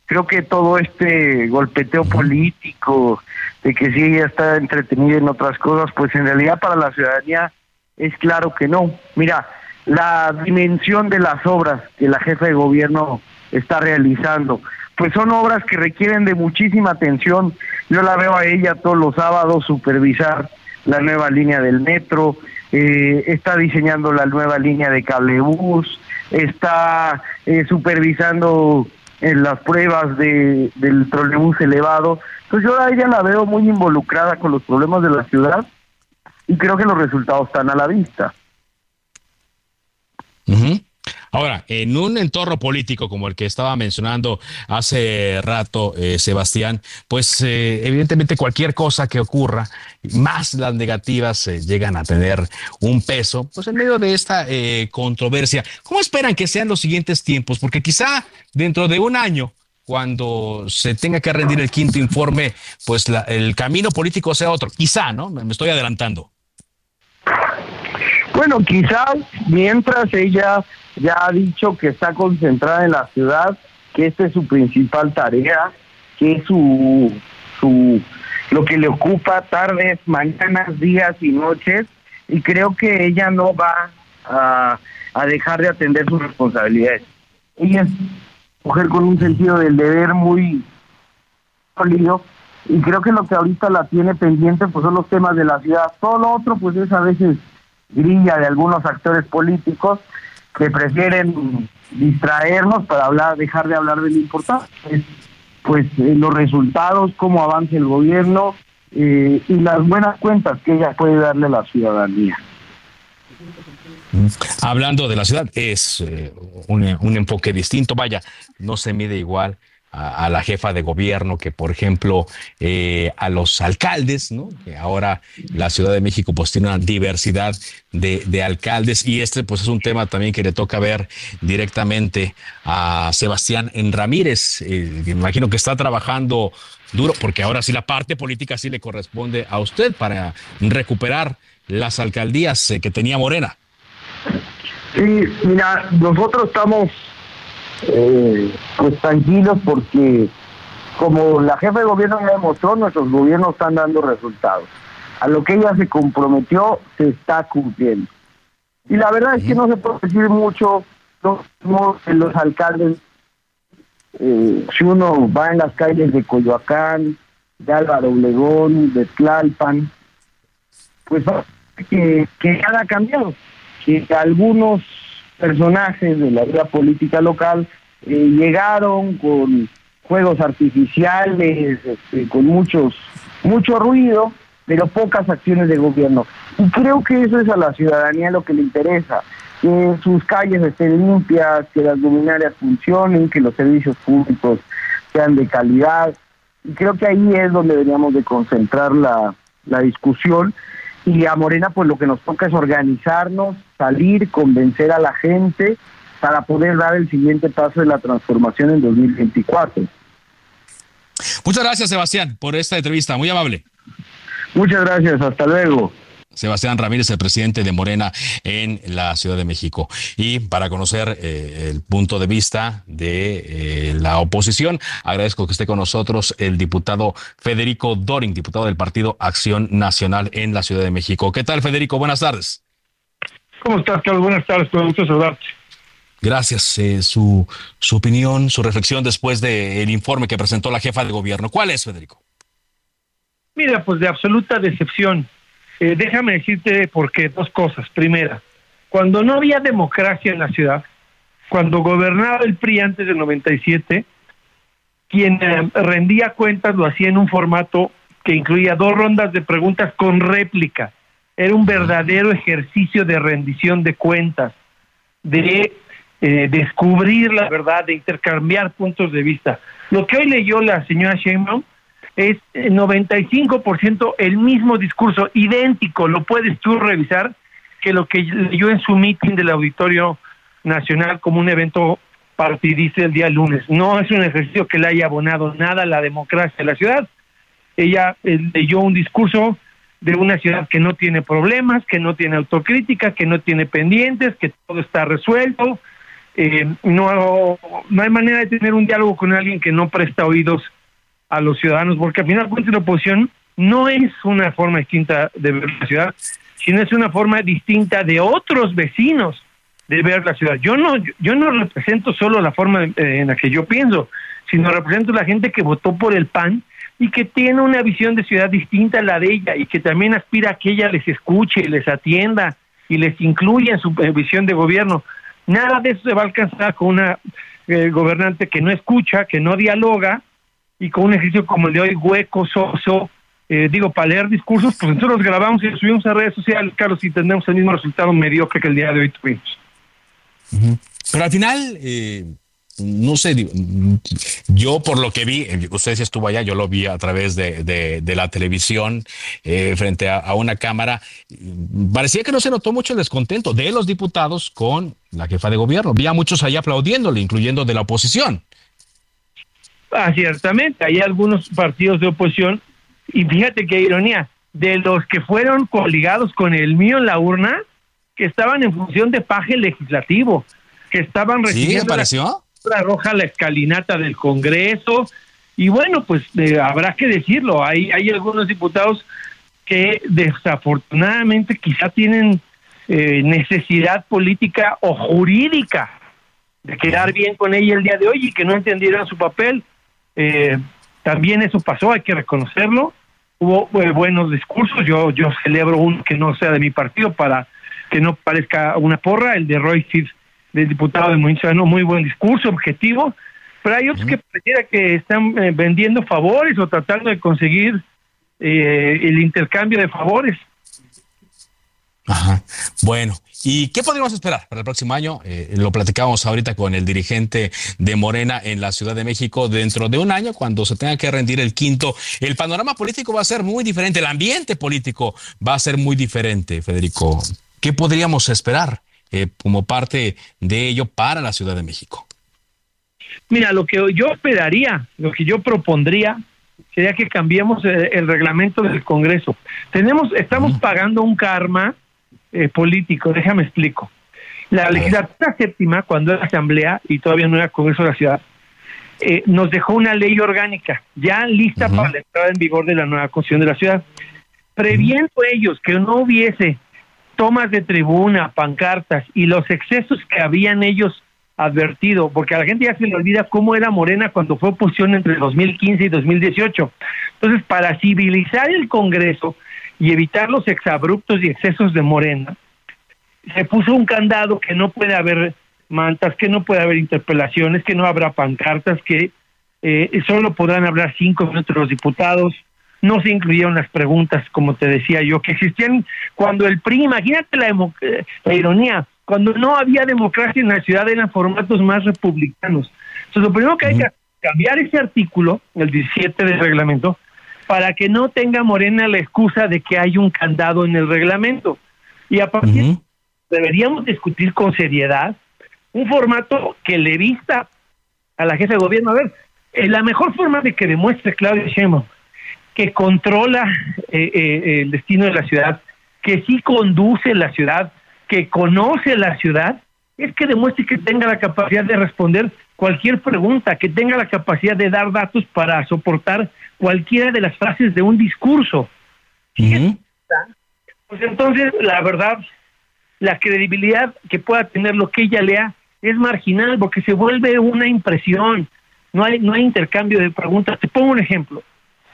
Creo que todo este golpeteo político, de que si ella está entretenida en otras cosas, pues en realidad para la ciudadanía es claro que no. Mira, la dimensión de las obras que la jefa de gobierno está realizando, pues son obras que requieren de muchísima atención. Yo la veo a ella todos los sábados supervisar la nueva línea del metro, eh, está diseñando la nueva línea de cablebús, está eh, supervisando en las pruebas de, del trolebús elevado. Entonces yo a ella la veo muy involucrada con los problemas de la ciudad y creo que los resultados están a la vista. Ahora, en un entorno político como el que estaba mencionando hace rato eh, Sebastián, pues eh, evidentemente cualquier cosa que ocurra, más las negativas eh, llegan a tener un peso, pues en medio de esta controversia. ¿Cómo esperan que sean los siguientes tiempos? Porque quizá dentro de un año cuando se tenga que rendir el quinto informe, pues el camino político sea otro. Quizá, ¿no? Me estoy adelantando. Bueno, quizás mientras ella ya ha dicho que está concentrada en la ciudad, que esta es su principal tarea, que es su, su lo que le ocupa tardes, mañanas, días y noches, y creo que ella no va a, dejar de atender sus responsabilidades. Ella es mujer con un sentido del deber muy sólido, y creo que lo que ahorita la tiene pendiente pues son los temas de la ciudad. Todo lo otro pues es a veces grilla de algunos actores políticos que prefieren distraernos para hablar, dejar de hablar de lo importante, pues eh, los resultados, cómo avanza el gobierno eh, y las buenas cuentas que ella puede darle a la ciudadanía. Hablando de la ciudad, es eh, un, un, enfoque distinto, vaya, no se mide igual a, la jefa de gobierno, que por ejemplo eh, a los alcaldes, ¿no? que ahora la Ciudad de México pues tiene una diversidad de, alcaldes y este pues es un tema también que le toca ver directamente a Sebastián Ramírez, eh, imagino que está trabajando duro porque ahora sí la parte política sí le corresponde a usted para recuperar las alcaldías eh, que tenía Morena. Sí, mira, nosotros estamos eh, pues tranquilos porque como la jefa de gobierno ya demostró, nuestros gobiernos están dando resultados. A lo que ella se comprometió se está cumpliendo. Y la verdad es que no se puede decir mucho de los alcaldes. Eh, si uno va en las calles de Coyoacán, de Álvaro Oblegón, de Tlalpan, pues que, que nada ha cambiado. Que algunos personajes de la vida política local eh, llegaron con juegos artificiales, este, con muchos mucho ruido, pero pocas acciones de gobierno. Y creo que eso es a la ciudadanía lo que le interesa, que sus calles estén limpias, que las luminarias funcionen, que los servicios públicos sean de calidad. Y creo que ahí es donde deberíamos de concentrar la, la discusión y a Morena pues lo que nos toca es organizarnos, salir, convencer a la gente para poder dar el siguiente paso de la transformación en 2024. Muchas gracias, Sebastián, por esta entrevista. Muy amable. Muchas gracias. Hasta luego. Sebastián Ramírez, el presidente de Morena en la Ciudad de México. Y para conocer eh, el punto de vista de eh, la oposición, agradezco que esté con nosotros el diputado Federico Doring, diputado del Partido Acción Nacional en la Ciudad de México. ¿Qué tal, Federico? Buenas tardes. ¿Cómo estás, Carlos? Buenas tardes, con gusto saludarte. Gracias. Eh, su, su opinión, su reflexión después del informe que presentó la jefa de gobierno. ¿Cuál es, Federico? Mira, pues de absoluta decepción eh, déjame decirte por qué, dos cosas. Primera, cuando no había democracia en la ciudad, cuando gobernaba el PRI antes del 97, quien eh, rendía cuentas lo hacía en un formato que incluía dos rondas de preguntas con réplica. Era un verdadero ejercicio de rendición de cuentas, de eh, descubrir la verdad, de intercambiar puntos de vista. Lo que hoy leyó la señora Sheinbaum es 95% eh, el mismo discurso, idéntico, lo puedes tú revisar, que lo que leyó en su meeting del Auditorio Nacional como un evento partidista el día lunes. No es un ejercicio que le haya abonado nada a la democracia de la ciudad. Ella eh, leyó un discurso de una ciudad que no tiene problemas, que no tiene autocrítica, que no tiene pendientes, que todo está resuelto. Eh, no, no hay manera de tener un diálogo con alguien que no presta oídos a los ciudadanos, porque al final la oposición no es una forma distinta de ver la ciudad, sino es una forma distinta de otros vecinos de ver la ciudad. Yo no, yo no represento solo la forma eh, en la que yo pienso, sino represento la gente que votó por el PAN y que tiene una visión de ciudad distinta a la de ella y que también aspira a que ella les escuche, les atienda y les incluya en su eh, visión de gobierno. Nada de eso se va a alcanzar con una eh, gobernante que no escucha, que no dialoga y con un ejercicio como el de hoy, hueco, soso, eh, digo, para leer discursos, pues nosotros los grabamos y subimos a redes sociales, Carlos, y tendremos el mismo resultado mediocre que el día de hoy tuvimos. Pero al final, eh, no sé, yo por lo que vi, eh, usted sí estuvo allá, yo lo vi a través de, de, la televisión, frente a, a, una cámara, parecía que no se notó mucho el descontento de los diputados con la jefa de gobierno. Vi a muchos allá aplaudiéndole, incluyendo de la oposición. Ah, ciertamente, hay algunos partidos de oposición, y fíjate qué ironía, de los que fueron coligados con el mío en la urna, que estaban en función de paje legislativo, que estaban recibiendo la roja la escalinata del Congreso, y bueno, pues eh, habrá que decirlo, hay, hay algunos diputados que desafortunadamente quizá tienen eh, necesidad política o jurídica de quedar bien con ella el día de hoy y que no entendieran su papel. Eh, también eso pasó, hay que reconocerlo. Hubo eh, buenos discursos, yo, yo celebro uno que no sea de mi partido para que no parezca una porra, el de Roy Sears, del diputado de Movimiento muy buen discurso, objetivo, pero hay otros que pareciera que están eh, vendiendo favores o tratando de conseguir el intercambio de favores. Ajá. Bueno, ¿y qué podríamos esperar para el próximo año? Eh, lo platicábamos ahorita con el dirigente de Morena en la Ciudad de México. Dentro de un año, cuando se tenga que rendir el quinto, el panorama político va a ser muy diferente, el ambiente político va a ser muy diferente, Federico. ¿Qué podríamos esperar eh, como parte de ello para la Ciudad de México? Mira, lo que yo esperaría, lo que yo propondría sería que cambiemos el, el reglamento del Congreso. Tenemos, estamos pagando un karma eh, político. Déjame explico. La legislatura séptima, cuando era asamblea y todavía no era Congreso de la Ciudad, eh, nos dejó una ley orgánica ya lista para la entrada en vigor de la nueva Constitución de la Ciudad. Previendo ellos que no hubiese tomas de tribuna, pancartas y los excesos que habían ellos advertido, porque a la gente ya se le olvida cómo era Morena cuando fue oposición entre 2015 y 2018. Entonces, para civilizar el Congreso, y evitar los exabruptos y excesos de Morena, se puso un candado que no puede haber mantas, que no puede haber interpelaciones, que no habrá pancartas, que eh, solo podrán hablar cinco minutos los diputados, no se incluyeron las preguntas, como te decía yo, que existían cuando el PRI, imagínate la, eh, la ironía, cuando no había democracia en la ciudad eran formatos más republicanos. Entonces, lo primero que hay que cambiar ese artículo, el 17 del reglamento, para que no tenga Morena la excusa de que hay un candado en el reglamento. Y a partir deberíamos discutir con seriedad un formato que le vista a la jefa de gobierno. A ver, eh, la mejor forma de que demuestre Claudio Sheinbaum que controla eh, eh, el destino de la ciudad, que sí conduce la ciudad, que conoce la ciudad, es que demuestre que tenga la capacidad de responder cualquier pregunta, que tenga la capacidad de dar datos para soportar cualquiera de las frases de un discurso. Pues entonces, la verdad, la credibilidad que pueda tener lo que ella lea es marginal porque se vuelve una impresión. No hay, no hay intercambio de preguntas. Te pongo un ejemplo.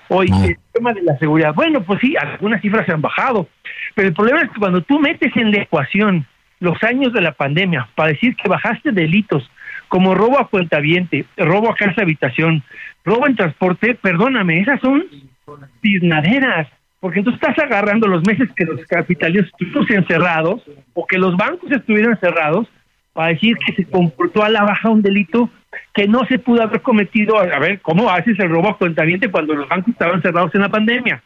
Hoy, el tema de la seguridad. Bueno, pues sí, algunas cifras se han bajado, pero el problema es que cuando tú metes en la ecuación los años de la pandemia para decir que bajaste delitos como robo a cuentaviente, robo a casa habitación, robo en transporte, perdóname, esas son tiznaderas, porque tú estás agarrando los meses que los capitalistas estuvieron cerrados o que los bancos estuvieron cerrados para decir que se comportó a la baja un delito que no se pudo haber cometido. A ver, ¿cómo haces el robo a cuentaviente cuando los bancos estaban cerrados en la pandemia?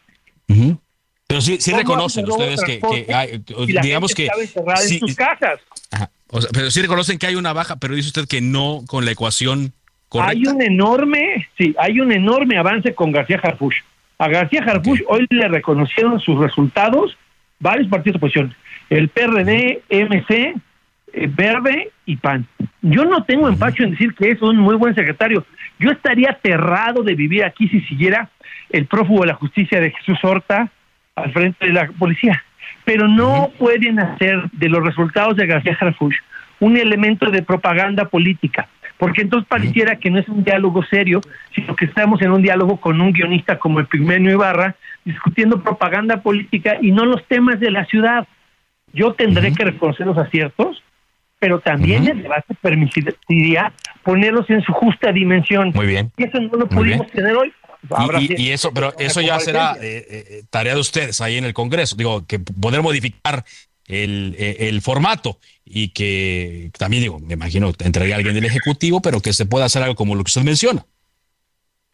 Pero sí, sí reconocen ustedes que, hay, digamos que... Sí, en sus casas. pero sí reconocen que hay una baja, pero dice usted que no con la ecuación correcta. Hay un enorme, sí, hay un enorme avance con García Harfuch. A García Harfuch hoy le reconocieron sus resultados varios partidos de oposición. El PRD, MC, eh, Verde y PAN. Yo no tengo empacho en decir que es un muy buen secretario. Yo estaría aterrado de vivir aquí si siguiera el prófugo de la justicia de Jesús Horta al frente de la policía. Pero no pueden hacer de los resultados de García Harfuch un elemento de propaganda política, porque entonces pareciera que no es un diálogo serio, sino que estamos en un diálogo con un guionista como Epigmenio Ibarra, discutiendo propaganda política y no los temas de la ciudad. Yo tendré que reconocer los aciertos, pero también el debate permitiría ponerlos en su justa dimensión. Muy bien. Y eso no lo pudimos tener hoy. Y, eso, pero eso ya será eh, eh, tarea de ustedes ahí en el Congreso. Digo, que poder modificar el, eh, el, formato y que también, digo, me imagino, entraría alguien del Ejecutivo, pero que se pueda hacer algo como lo que usted menciona.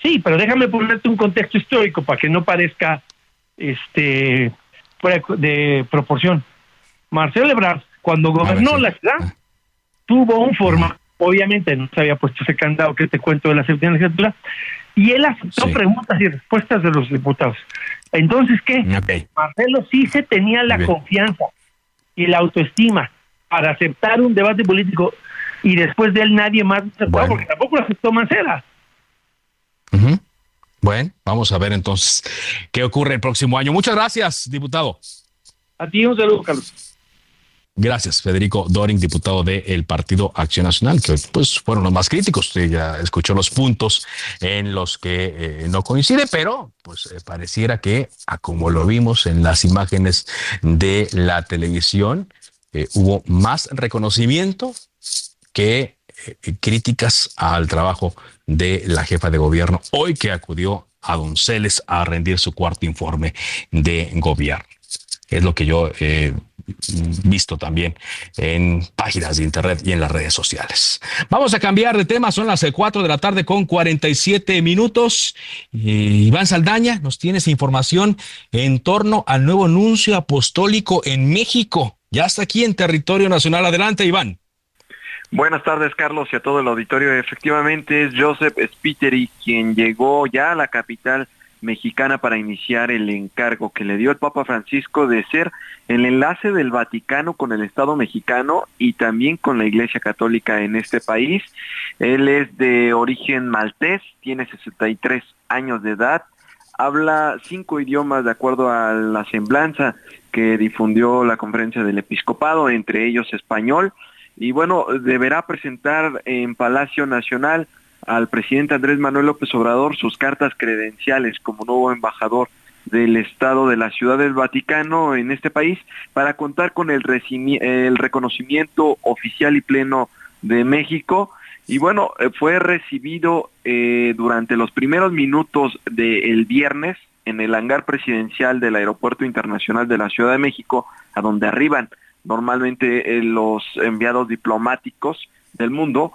Sí, pero déjame ponerte un contexto histórico para que no parezca este fuera de proporción. Marcelo Ebrard cuando gobernó la ciudad, ah. tuvo un formato, obviamente no se había puesto ese candado que te cuento de la séptima legislatura, y él aceptó preguntas y respuestas de los diputados. Entonces, ¿qué? Marcelo sí se tenía la confianza y la autoestima para aceptar un debate político y después de él nadie más aceptó porque tampoco lo aceptó Mancera. Bueno, vamos a ver entonces qué ocurre el próximo año. Muchas gracias, diputado. A ti un saludo, Carlos. Gracias, Federico Doring, diputado del Partido Acción Nacional, que pues fueron los más críticos. Usted ya escuchó los puntos en los que eh, no coincide, pero pues eh, pareciera que, a como lo vimos en las imágenes de la televisión, eh, hubo más reconocimiento que críticas al trabajo de la jefa de gobierno hoy que acudió a Donceles a rendir su cuarto informe de gobierno. Es lo que yo he visto también en páginas de internet y en las redes sociales. Vamos a cambiar de tema, son las 4 de la tarde con 47 minutos. Iván Saldaña, nos tienes información en torno al nuevo nuncio apostólico en México. Ya está aquí en territorio nacional. Adelante, Iván. Buenas tardes, Carlos, y a todo el auditorio. Efectivamente, es Joseph Spiteri quien llegó ya a la capital mexicana para iniciar el encargo que le dio el Papa Francisco de ser el enlace del Vaticano con el Estado mexicano y también con la Iglesia Católica en este país. Él es de origen maltés, tiene 63 años de edad, habla cinco idiomas de acuerdo a la semblanza que difundió la conferencia del episcopado, entre ellos español, y bueno, deberá presentar en Palacio Nacional al presidente Andrés Manuel López Obrador sus cartas credenciales como nuevo embajador del Estado de la Ciudad del Vaticano en este país para contar con el, el reconocimiento oficial y pleno de México. Y bueno, eh, fue recibido eh, durante los primeros minutos del viernes en el hangar presidencial del Aeropuerto Internacional de la Ciudad de México, a donde arriban normalmente eh, los enviados diplomáticos del mundo,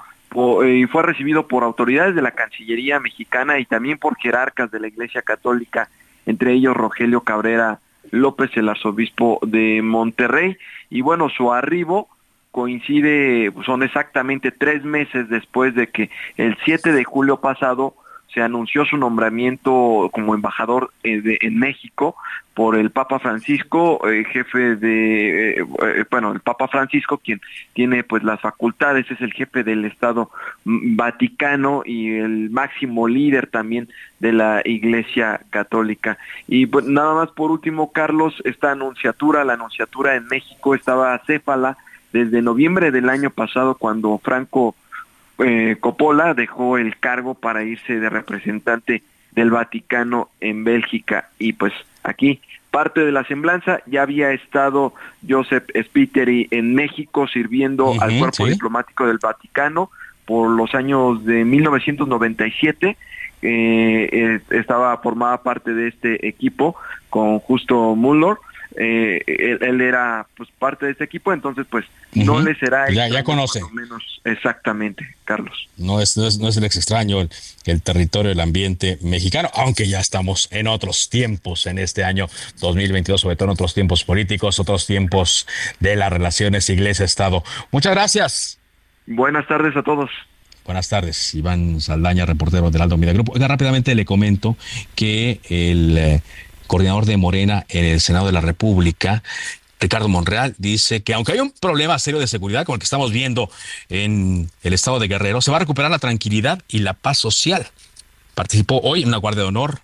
y fue recibido por autoridades de la Cancillería mexicana y también por jerarcas de la Iglesia Católica, entre ellos Rogelio Cabrera López, el arzobispo de Monterrey. Y bueno, su arribo coincide, son exactamente tres meses después de que el 7 de julio pasado se anunció su nombramiento como embajador eh, en México por el Papa Francisco, eh, jefe de, eh, bueno, el Papa Francisco, quien tiene pues las facultades, es el jefe del Estado Vaticano y el máximo líder también de la Iglesia Católica. Y pues, nada más por último, Carlos, esta anunciatura, la anunciatura en México estaba céfala desde noviembre del año pasado cuando Franco eh, Coppola dejó el cargo para irse de representante del Vaticano en Bélgica. Y pues aquí parte de la semblanza ya había estado Joseph Spiteri en México sirviendo al cuerpo diplomático del Vaticano por los años de 1997 eh, eh, estaba formada parte de este equipo con Justo Muller eh, él, era pues parte de este equipo, entonces pues no le será ya, ya conoce menos exactamente, Carlos. No es, no es, no es el ex extraño el, territorio, el ambiente mexicano, aunque ya estamos en otros tiempos en este año 2022, sobre todo en otros tiempos políticos, otros tiempos de las relaciones iglesia-estado. Muchas gracias. Buenas tardes a todos. Buenas tardes, Iván Saldaña, reportero del Aldo Media Grupo. Oiga, rápidamente le comento que el eh, coordinador de Morena en el Senado de la República, Ricardo Monreal dice que aunque hay un problema serio de seguridad como el que estamos viendo en el estado de Guerrero, se va a recuperar la tranquilidad y la paz social. Participó hoy en una guardia de honor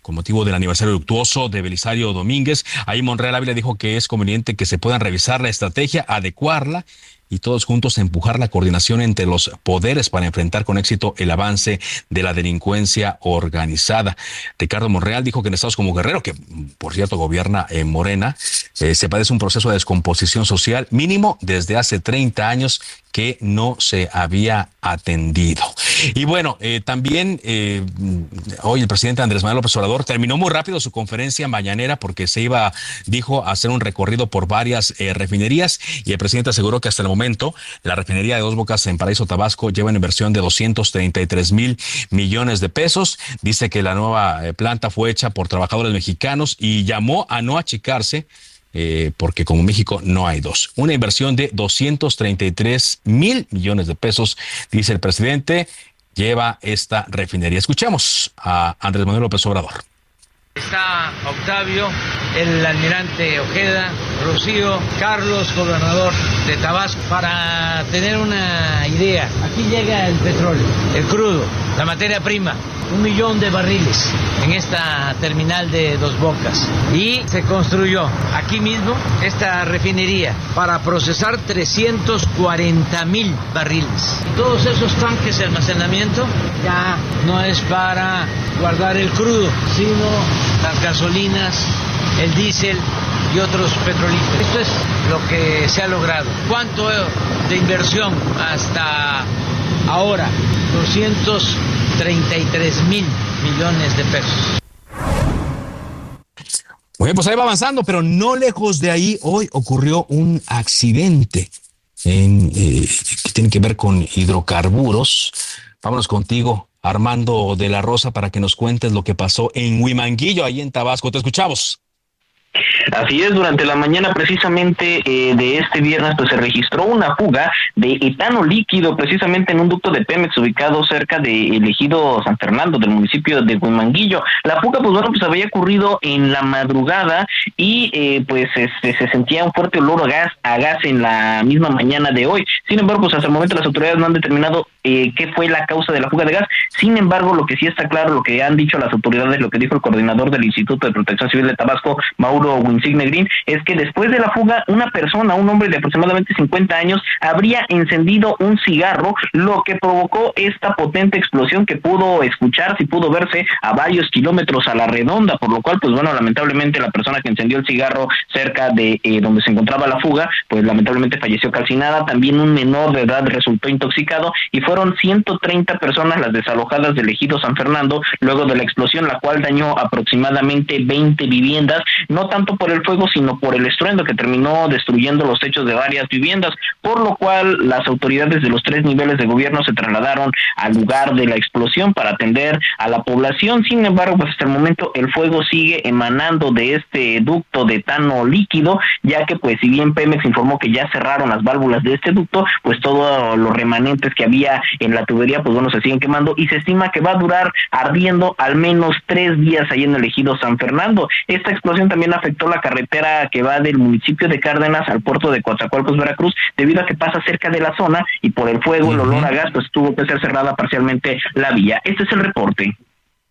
con motivo del aniversario luctuoso de Belisario Domínguez. Ahí Monreal Ávila dijo que es conveniente que se puedan revisar la estrategia, adecuarla y todos juntos empujar la coordinación entre los poderes para enfrentar con éxito el avance de la delincuencia organizada. Ricardo Monreal dijo que en estados como Guerrero, que por cierto gobierna en Morena, eh, se padece un proceso de descomposición social mínimo desde hace 30 años que no se había atendido. Y bueno, eh, también eh, hoy el presidente Andrés Manuel López Obrador terminó muy rápido su conferencia mañanera porque se iba, dijo, a hacer un recorrido por varias refinerías y el presidente aseguró que hasta el momento la refinería de Dos Bocas en Paraíso Tabasco lleva una inversión de 233 mil millones de pesos. Dice que la nueva eh, planta fue hecha por trabajadores mexicanos y llamó a no achicarse eh, porque como México no hay dos. Una inversión de 233 mil millones de pesos, dice el presidente, lleva esta refinería. Escuchemos a Andrés Manuel López Obrador. Está Octavio, el almirante Ojeda, Rocío, Carlos, gobernador de Tabasco, para tener una idea. Aquí llega el petróleo, el crudo, la materia prima, un millón de barriles en esta terminal de Dos Bocas. Y se construyó aquí mismo esta refinería para procesar 340 mil barriles. todos esos tanques de almacenamiento ya no es para guardar el crudo, sino las gasolinas, el diésel y otros petrolíferos. Esto es lo que se ha logrado. ¿Cuánto de inversión hasta ahora? 233 mil millones de pesos. Bueno, pues ahí va avanzando, pero no lejos de ahí hoy ocurrió un accidente en, eh, que tiene que ver con hidrocarburos. Vámonos contigo, Armando de la Rosa, para que nos cuentes lo que pasó en Huimanguillo, ahí en Tabasco. Te escuchamos. Así es, durante la mañana precisamente eh, de este viernes pues se registró una fuga de etano líquido precisamente en un ducto de Pemex ubicado cerca de ejido San Fernando del municipio de Huimanguillo. La fuga pues bueno pues había ocurrido en la madrugada y eh, pues este, se sentía un fuerte olor a gas, a gas en la misma mañana de hoy. Sin embargo pues hasta el momento las autoridades no han determinado eh, qué fue la causa de la fuga de gas. Sin embargo lo que sí está claro, lo que han dicho las autoridades, lo que dijo el coordinador del Instituto de Protección Civil de Tabasco, Mauro Winsigne Green, es que después de la fuga, una persona, un hombre de aproximadamente 50 años, habría encendido un cigarro, lo que provocó esta potente explosión que pudo escucharse y pudo verse a varios kilómetros a la redonda, por lo cual, pues bueno, lamentablemente la persona que encendió el cigarro cerca de eh, donde se encontraba la fuga, pues lamentablemente falleció calcinada, también un menor de edad resultó intoxicado y fue fueron 130 personas las desalojadas del ejido San Fernando luego de la explosión, la cual dañó aproximadamente 20 viviendas, no tanto por el fuego, sino por el estruendo que terminó destruyendo los techos de varias viviendas, por lo cual las autoridades de los tres niveles de gobierno se trasladaron al lugar de la explosión para atender a la población. Sin embargo, pues hasta el momento el fuego sigue emanando de este ducto de etano líquido, ya que pues si bien Pemex informó que ya cerraron las válvulas de este ducto, pues todos los remanentes que había en la tubería, pues bueno, se siguen quemando y se estima que va a durar ardiendo al menos tres días ahí en el ejido San Fernando. Esta explosión también afectó la carretera que va del municipio de Cárdenas al puerto de Coatzacoalcos, Veracruz, debido a que pasa cerca de la zona y por el fuego, el olor a gas, pues tuvo que ser cerrada parcialmente la vía. Este es el reporte.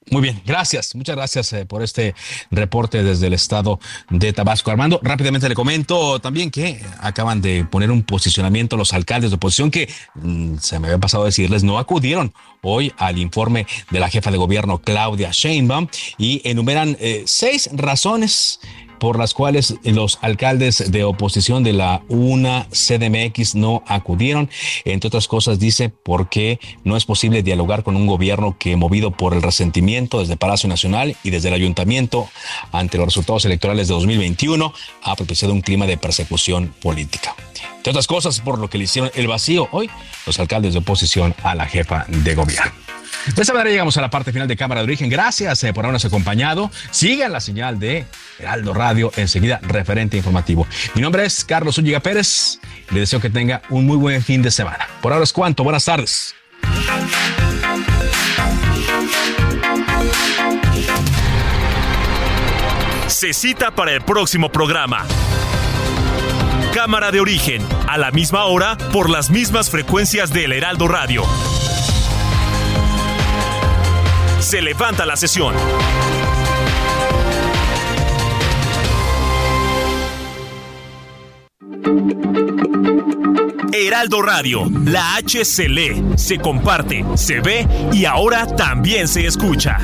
Muy bien, gracias. Muchas gracias eh, por este reporte desde el estado de Tabasco. Armando, rápidamente le comento también que acaban de poner un posicionamiento los alcaldes de oposición que mm, se me había pasado decirles no acudieron hoy al informe de la jefa de gobierno Claudia Sheinbaum y enumeran eh, seis razones por las cuales los alcaldes de oposición de la UNA CDMX no acudieron. Entre otras cosas, dice porque no es posible dialogar con un gobierno que, movido por el resentimiento desde Palacio Nacional y desde el ayuntamiento ante los resultados electorales de 2021, ha propiciado un clima de persecución política. Entre otras cosas, por lo que le hicieron el vacío hoy los alcaldes de oposición a la jefa de gobierno. De esta manera llegamos a la parte final de Cámara de Origen. Gracias eh, por habernos acompañado. Sigan la señal de Heraldo Radio, enseguida referente informativo. Mi nombre es Carlos Úñiga Pérez. Le deseo que tenga un muy buen fin de semana. Por ahora es cuanto. Buenas tardes. Se cita para el próximo programa. Cámara de Origen, a la misma hora, por las mismas frecuencias del Heraldo Radio. Se levanta la sesión. Heraldo Radio, la H se lee, se comparte, se ve y ahora también se escucha.